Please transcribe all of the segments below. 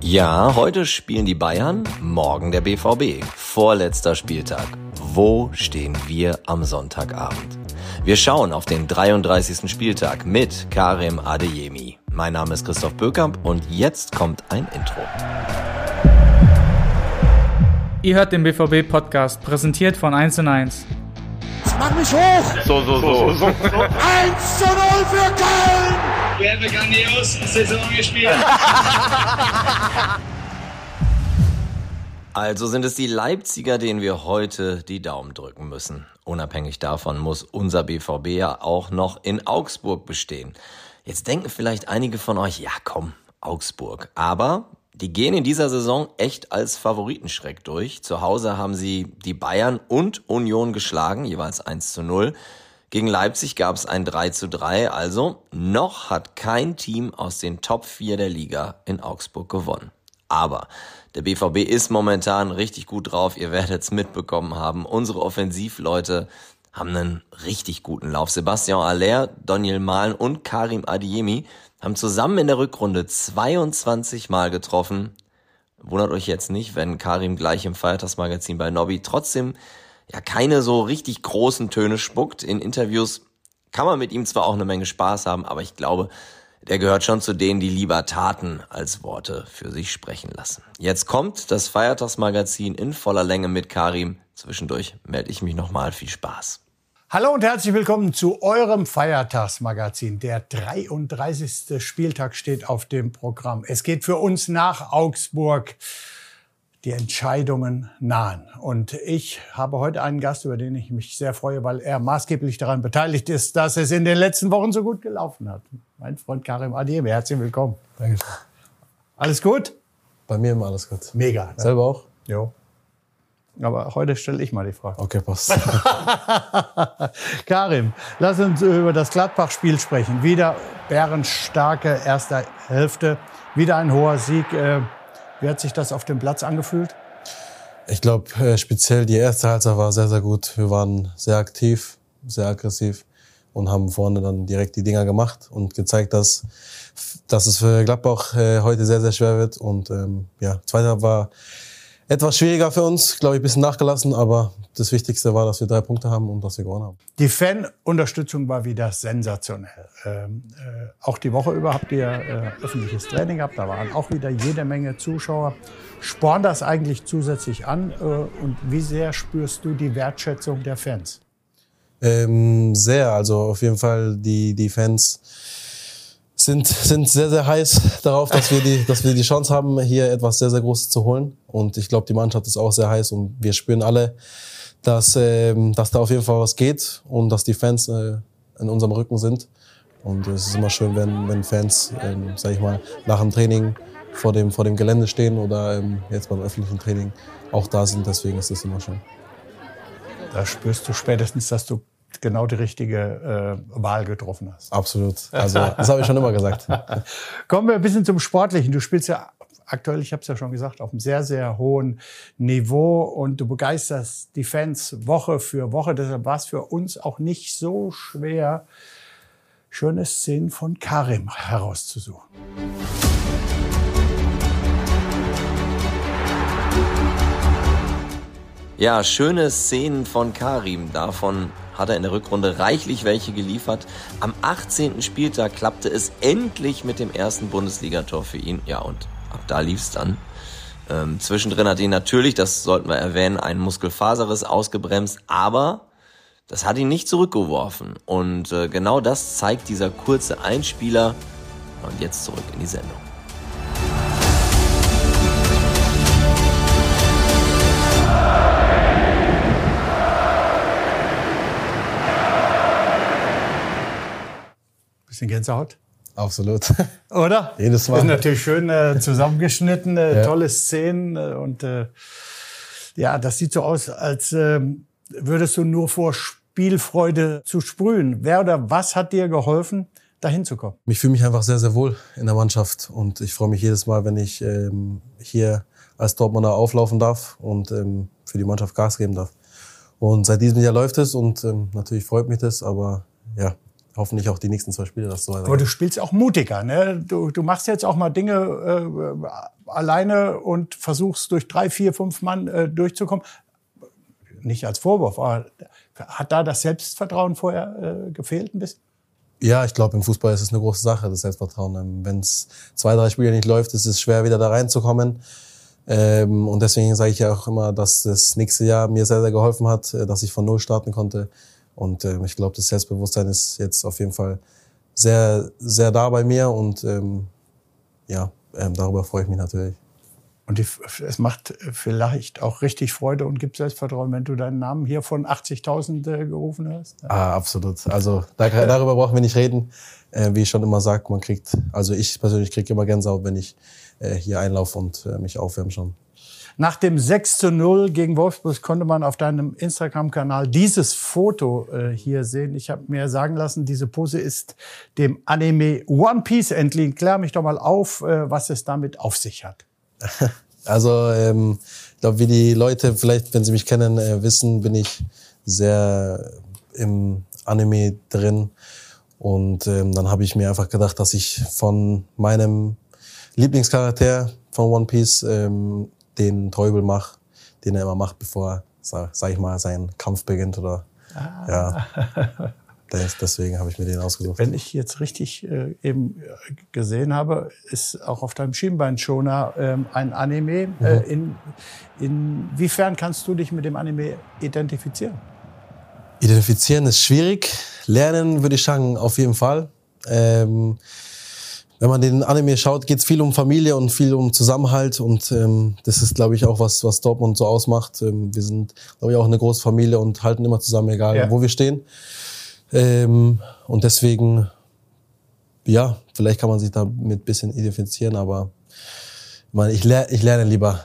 Ja, heute spielen die Bayern, morgen der BVB. Vorletzter Spieltag. Wo stehen wir am Sonntagabend? Wir schauen auf den 33. Spieltag mit Karim Adeyemi. Mein Name ist Christoph Bökamp und jetzt kommt ein Intro. Ihr hört den BVB-Podcast, präsentiert von 1 und 1. Mach mich hoch! So, so, so. so. 1 zu 0 für Köln! Haben eine grandios Saison gespielt. Also sind es die Leipziger, denen wir heute die Daumen drücken müssen. Unabhängig davon muss unser BVB ja auch noch in Augsburg bestehen. Jetzt denken vielleicht einige von euch, ja komm, Augsburg. Aber die gehen in dieser Saison echt als Favoritenschreck durch. Zu Hause haben sie die Bayern und Union geschlagen, jeweils 1 zu 0. Gegen Leipzig gab es ein 3 zu 3, also noch hat kein Team aus den Top 4 der Liga in Augsburg gewonnen. Aber der BVB ist momentan richtig gut drauf. Ihr werdet es mitbekommen haben. Unsere Offensivleute haben einen richtig guten Lauf. Sebastian Aller, Daniel Mahlen und Karim Adiemi haben zusammen in der Rückrunde 22 Mal getroffen. Wundert euch jetzt nicht, wenn Karim gleich im Feiertagsmagazin bei Nobby trotzdem ja keine so richtig großen Töne spuckt. In Interviews kann man mit ihm zwar auch eine Menge Spaß haben, aber ich glaube, der gehört schon zu denen, die lieber Taten als Worte für sich sprechen lassen. Jetzt kommt das Feiertagsmagazin in voller Länge mit Karim. Zwischendurch melde ich mich nochmal. Viel Spaß. Hallo und herzlich willkommen zu eurem Feiertagsmagazin. Der 33. Spieltag steht auf dem Programm. Es geht für uns nach Augsburg die Entscheidungen nahen. Und ich habe heute einen Gast, über den ich mich sehr freue, weil er maßgeblich daran beteiligt ist, dass es in den letzten Wochen so gut gelaufen hat. Mein Freund Karim Adiem, herzlich willkommen. Danke. Alles gut? Bei mir immer alles gut. Mega. Ne? Selber auch? Jo. Aber heute stelle ich mal die Frage. Okay, passt. Karim, lass uns über das Gladbach-Spiel sprechen. Wieder bärenstarke erste Hälfte, wieder ein hoher Sieg. Äh, wie hat sich das auf dem Platz angefühlt? Ich glaube, äh, speziell die erste Halbzeit war sehr, sehr gut. Wir waren sehr aktiv, sehr aggressiv und haben vorne dann direkt die Dinger gemacht und gezeigt, dass, dass es für Gladbach äh, heute sehr, sehr schwer wird. Und ähm, ja, zweite war etwas schwieriger für uns, glaube ich, ein bisschen nachgelassen, aber das Wichtigste war, dass wir drei Punkte haben und dass wir gewonnen haben. Die Fanunterstützung war wieder sensationell. Ähm, äh, auch die Woche über habt ihr äh, öffentliches Training gehabt, da waren auch wieder jede Menge Zuschauer. Sporn das eigentlich zusätzlich an äh, und wie sehr spürst du die Wertschätzung der Fans? Ähm, sehr, also auf jeden Fall die, die Fans sind, sind sehr, sehr heiß darauf, dass wir, die, dass wir die Chance haben, hier etwas sehr, sehr Großes zu holen. Und ich glaube, die Mannschaft ist auch sehr heiß und wir spüren alle, dass, ähm, dass da auf jeden Fall was geht und dass die Fans äh, in unserem Rücken sind. Und es ist immer schön, wenn, wenn Fans, ähm, sag ich mal, nach dem Training vor dem, vor dem Gelände stehen oder ähm, jetzt beim öffentlichen Training auch da sind. Deswegen ist es immer schön. Da spürst du spätestens, dass du genau die richtige äh, Wahl getroffen hast. Absolut. Also das habe ich schon immer gesagt. Kommen wir ein bisschen zum Sportlichen. Du spielst ja aktuell, ich habe es ja schon gesagt, auf einem sehr, sehr hohen Niveau und du begeisterst die Fans Woche für Woche. Deshalb war es für uns auch nicht so schwer, schöne Szenen von Karim herauszusuchen. Ja, schöne Szenen von Karim. Davon hat er in der Rückrunde reichlich welche geliefert. Am 18. Spieltag klappte es endlich mit dem ersten Bundesligator für ihn. Ja, und ab da lief's dann. Ähm, zwischendrin hat ihn natürlich, das sollten wir erwähnen, ein Muskelfaserriss ausgebremst, aber das hat ihn nicht zurückgeworfen. Und äh, genau das zeigt dieser kurze Einspieler. Und jetzt zurück in die Sendung. Bisschen Gänsehaut? Absolut. Oder? Jedes Mal. Das ist natürlich schön äh, zusammengeschnitten, äh, ja. tolle Szenen äh, und äh, ja, das sieht so aus, als äh, würdest du nur vor Spielfreude zu sprühen. Wer oder was hat dir geholfen, dahin zu kommen? Ich fühle mich einfach sehr, sehr wohl in der Mannschaft und ich freue mich jedes Mal, wenn ich ähm, hier als Dortmunder auflaufen darf und ähm, für die Mannschaft Gas geben darf. Und seit diesem Jahr läuft es und ähm, natürlich freut mich das, aber ja, hoffentlich auch die nächsten zwei Spiele das so Aber du spielst auch mutiger, ne? Du, du machst jetzt auch mal Dinge äh, alleine und versuchst durch drei, vier, fünf Mann äh, durchzukommen. Nicht als Vorwurf, aber hat da das Selbstvertrauen vorher äh, gefehlt ein bisschen? Ja, ich glaube, im Fußball ist es eine große Sache, das Selbstvertrauen. Ähm, Wenn es zwei, drei Spiele nicht läuft, ist es schwer, wieder da reinzukommen. Ähm, und deswegen sage ich ja auch immer, dass das nächste Jahr mir sehr, sehr geholfen hat, äh, dass ich von Null starten konnte. Und ähm, ich glaube, das Selbstbewusstsein ist jetzt auf jeden Fall sehr, sehr da bei mir. Und ähm, ja, ähm, darüber freue ich mich natürlich. Und die, es macht vielleicht auch richtig Freude und gibt Selbstvertrauen, wenn du deinen Namen hier von 80.000 äh, gerufen hast. Ah, absolut. Also da, darüber brauchen wir nicht reden. Äh, wie ich schon immer sage, man kriegt, also ich persönlich kriege immer Gänsehaut, wenn ich äh, hier einlaufe und äh, mich aufwärme schon. Nach dem 6 zu 0 gegen Wolfsburg konnte man auf deinem Instagram-Kanal dieses Foto äh, hier sehen. Ich habe mir sagen lassen, diese Pose ist dem Anime One Piece entliehen. Klär mich doch mal auf, äh, was es damit auf sich hat. Also ähm, ich glaube, wie die Leute vielleicht, wenn sie mich kennen, äh, wissen, bin ich sehr im Anime drin. Und ähm, dann habe ich mir einfach gedacht, dass ich von meinem Lieblingscharakter von One Piece ähm, den Teubel mache, den er immer macht, bevor, sag, sag ich mal, sein Kampf beginnt oder ah. ja. Deswegen habe ich mir den ausgesucht. Wenn ich jetzt richtig äh, eben äh, gesehen habe, ist auch auf deinem Schienbeinschoner ähm, ein Anime. Mhm. Äh, in, inwiefern kannst du dich mit dem Anime identifizieren? Identifizieren ist schwierig. Lernen würde ich sagen, auf jeden Fall. Ähm, wenn man den Anime schaut, geht es viel um Familie und viel um Zusammenhalt und ähm, das ist, glaube ich, auch was, was Dortmund so ausmacht. Ähm, wir sind, glaube ich, auch eine große Familie und halten immer zusammen, egal ja. wo wir stehen. Ähm, und deswegen, ja, vielleicht kann man sich damit bisschen identifizieren, aber ich, meine, ich, lerne, ich lerne lieber,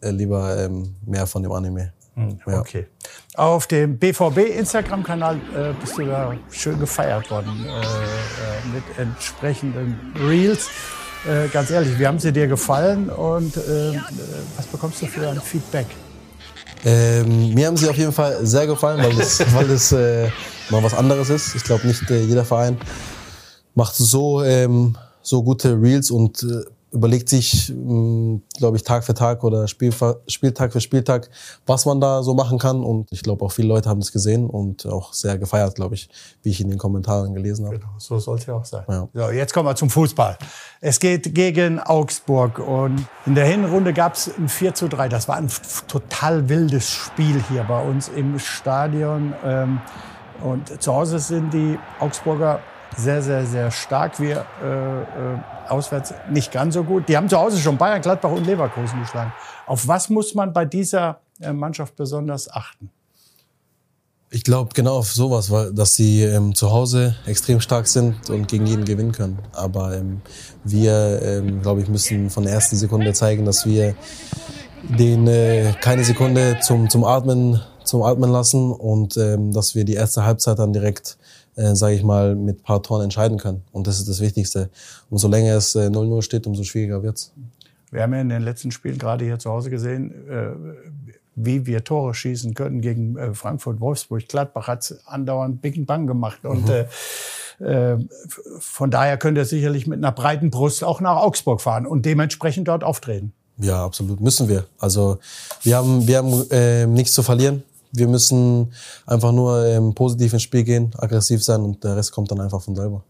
äh, lieber ähm, mehr von dem Anime. Hm, okay. Ja. Auf dem BVB Instagram-Kanal äh, bist du da schön gefeiert worden äh, äh, mit entsprechenden Reels. Äh, ganz ehrlich, wie haben sie dir gefallen und äh, was bekommst du für ein Feedback? Ähm, mir haben sie auf jeden Fall sehr gefallen, weil es weil äh, mal was anderes ist. Ich glaube, nicht äh, jeder Verein macht so, ähm, so gute Reels und äh, überlegt sich, hm, glaube ich, Tag für Tag oder Spiel, Spieltag für Spieltag, was man da so machen kann. Und ich glaube, auch viele Leute haben das gesehen und auch sehr gefeiert, glaube ich, wie ich in den Kommentaren gelesen habe. Genau, so soll es ja auch sein. Ja. So, jetzt kommen wir zum Fußball. Es geht gegen Augsburg und in der Hinrunde gab es ein 4 zu 3. Das war ein total wildes Spiel hier bei uns im Stadion. Ähm, und zu Hause sind die Augsburger sehr, sehr, sehr stark. Wir äh, äh, auswärts nicht ganz so gut. Die haben zu Hause schon Bayern, Gladbach und Leverkusen geschlagen. Auf was muss man bei dieser äh, Mannschaft besonders achten? Ich glaube genau auf sowas, weil dass sie ähm, zu Hause extrem stark sind und gegen jeden gewinnen können. Aber ähm, wir, ähm, glaube ich, müssen von der ersten Sekunde zeigen, dass wir den äh, keine Sekunde zum zum Atmen zum Atmen lassen und ähm, dass wir die erste Halbzeit dann direkt äh, sage ich mal, mit paar Toren entscheiden können. Und das ist das Wichtigste. Umso länger es 0-0 äh, steht, umso schwieriger wird's. Wir haben ja in den letzten Spielen gerade hier zu Hause gesehen, äh, wie wir Tore schießen können gegen äh, Frankfurt, Wolfsburg. Gladbach hat andauernd Big Bang gemacht. Und mhm. äh, von daher könnt ihr sicherlich mit einer breiten Brust auch nach Augsburg fahren und dementsprechend dort auftreten. Ja, absolut. Müssen wir. Also wir haben, wir haben äh, nichts zu verlieren. Wir müssen einfach nur ähm, positiv ins Spiel gehen, aggressiv sein und der Rest kommt dann einfach von selber.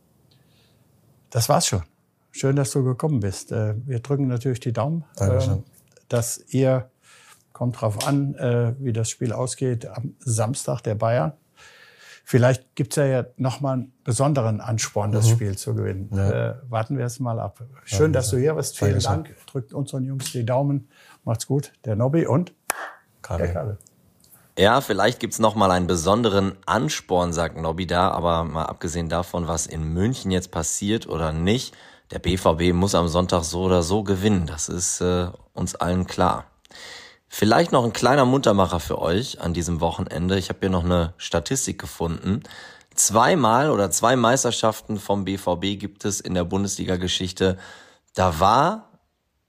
Das war's schon. Schön, dass du gekommen bist. Äh, wir drücken natürlich die Daumen, Dankeschön. Äh, dass ihr, kommt drauf an, äh, wie das Spiel ausgeht, am Samstag der Bayern. Vielleicht gibt's ja, ja nochmal einen besonderen Ansporn, das mhm. Spiel zu gewinnen. Ja. Äh, warten wir es mal ab. Schön, dass du hier bist. Vielen Dankeschön. Dank. Drückt unseren Jungs die Daumen. Macht's gut. Der Nobby und Kalle. Der Kalle. Ja, vielleicht gibt's noch mal einen besonderen Ansporn, sagt Nobby da, aber mal abgesehen davon, was in München jetzt passiert oder nicht, der BVB muss am Sonntag so oder so gewinnen. Das ist äh, uns allen klar. Vielleicht noch ein kleiner Muntermacher für euch an diesem Wochenende. Ich habe hier noch eine Statistik gefunden. Zweimal oder zwei Meisterschaften vom BVB gibt es in der Bundesliga-Geschichte. Da war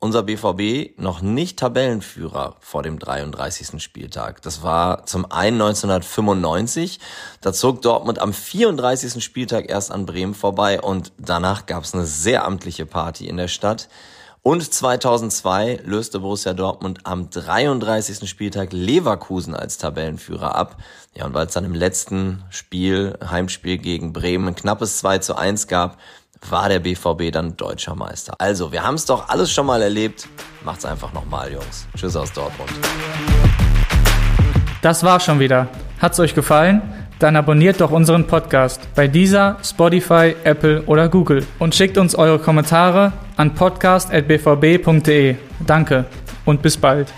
unser BVB noch nicht Tabellenführer vor dem 33. Spieltag. Das war zum einen 1995. Da zog Dortmund am 34. Spieltag erst an Bremen vorbei und danach gab es eine sehr amtliche Party in der Stadt. Und 2002 löste Borussia Dortmund am 33. Spieltag Leverkusen als Tabellenführer ab. Ja, und weil es dann im letzten Spiel, Heimspiel gegen Bremen, ein knappes 2 zu 1 gab, war der BVB dann deutscher Meister. Also, wir haben es doch alles schon mal erlebt. Macht's einfach nochmal, Jungs. Tschüss aus Dortmund. Das war schon wieder. Hat's euch gefallen? Dann abonniert doch unseren Podcast bei dieser, Spotify, Apple oder Google und schickt uns eure Kommentare an podcast.bvb.de. Danke und bis bald.